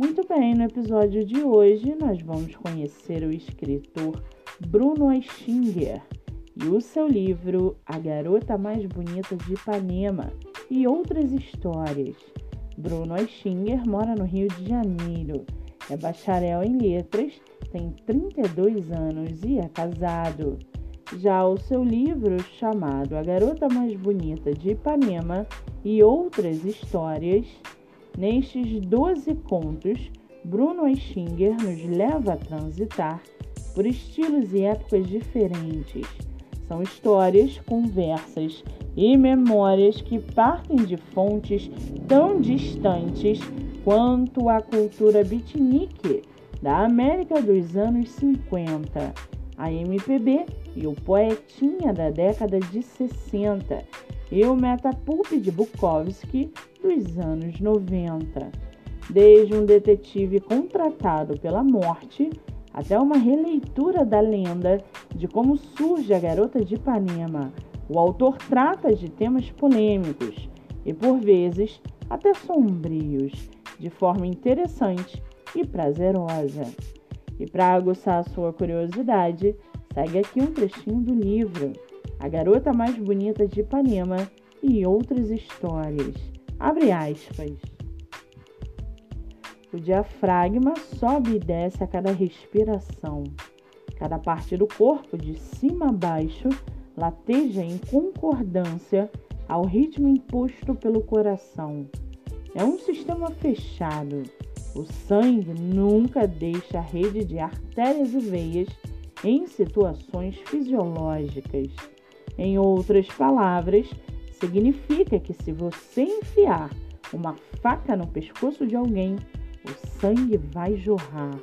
Muito bem, no episódio de hoje nós vamos conhecer o escritor Bruno Eichinger e o seu livro A Garota Mais Bonita de Ipanema e outras histórias. Bruno Eichinger mora no Rio de Janeiro, é bacharel em letras, tem 32 anos e é casado. Já o seu livro, chamado A Garota Mais Bonita de Ipanema e Outras Histórias, Nestes 12 contos, Bruno Eichinger nos leva a transitar por estilos e épocas diferentes. São histórias, conversas e memórias que partem de fontes tão distantes quanto a cultura beatnik da América dos anos 50, a MPB e o poetinha da década de 60 e o Metapulp de Bukowski dos anos 90. Desde um detetive contratado pela morte até uma releitura da lenda de como surge a garota de Ipanema, o autor trata de temas polêmicos e, por vezes, até sombrios, de forma interessante e prazerosa. E para aguçar a sua curiosidade, segue aqui um trechinho do livro A Garota Mais Bonita de Ipanema e outras histórias. Abre aspas. O diafragma sobe e desce a cada respiração. Cada parte do corpo, de cima a baixo, lateja em concordância ao ritmo imposto pelo coração. É um sistema fechado. O sangue nunca deixa a rede de artérias e veias em situações fisiológicas. Em outras palavras, significa que se você enfiar uma faca no pescoço de alguém, o sangue vai jorrar.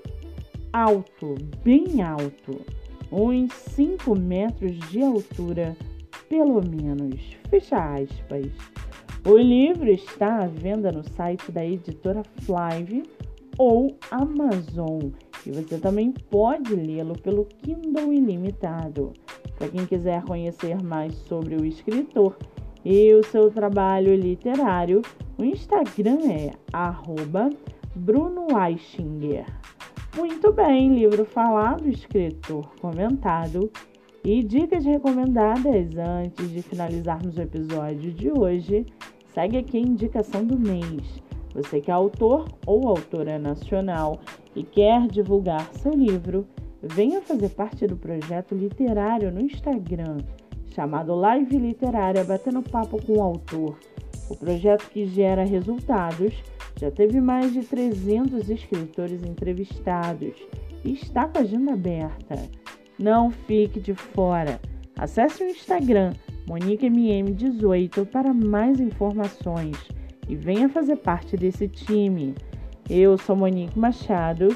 Alto, bem alto, uns 5 metros de altura, pelo menos. Fecha aspas. O livro está à venda no site da editora Flive ou Amazon e você também pode lê-lo pelo Kindle Ilimitado. Para quem quiser conhecer mais sobre o escritor e o seu trabalho literário, o Instagram é Bruno Eichinger. Muito bem, livro falado, escritor comentado e dicas recomendadas antes de finalizarmos o episódio de hoje. Segue aqui a indicação do mês. Você que é autor ou autora nacional e quer divulgar seu livro, venha fazer parte do projeto literário no Instagram, chamado Live Literária Batendo Papo com o Autor. O projeto que gera resultados já teve mais de 300 escritores entrevistados e está com a agenda aberta. Não fique de fora. Acesse o Instagram MoniqueMM18 para mais informações e venha fazer parte desse time. Eu sou Monique Machado